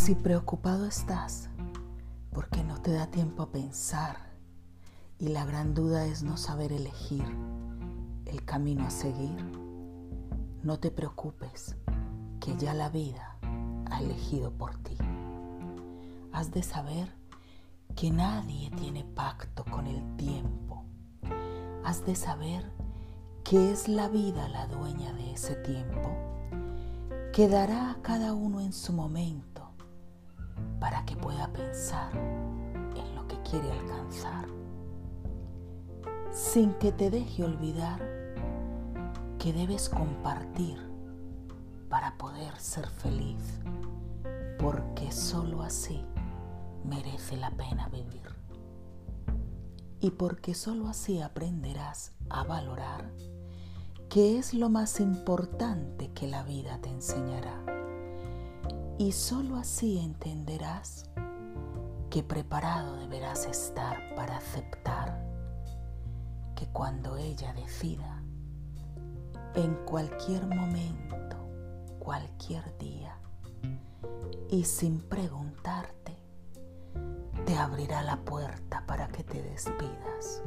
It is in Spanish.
Si preocupado estás porque no te da tiempo a pensar y la gran duda es no saber elegir el camino a seguir, no te preocupes que ya la vida ha elegido por ti. Has de saber que nadie tiene pacto con el tiempo. Has de saber que es la vida la dueña de ese tiempo, que dará a cada uno en su momento para que pueda pensar en lo que quiere alcanzar, sin que te deje olvidar que debes compartir para poder ser feliz, porque sólo así merece la pena vivir. Y porque sólo así aprenderás a valorar que es lo más importante que la vida te enseñará y sólo así entenderás que preparado deberás estar para aceptar que cuando ella decida, en cualquier momento, cualquier día, y sin preguntarte, te abrirá la puerta para que te despidas.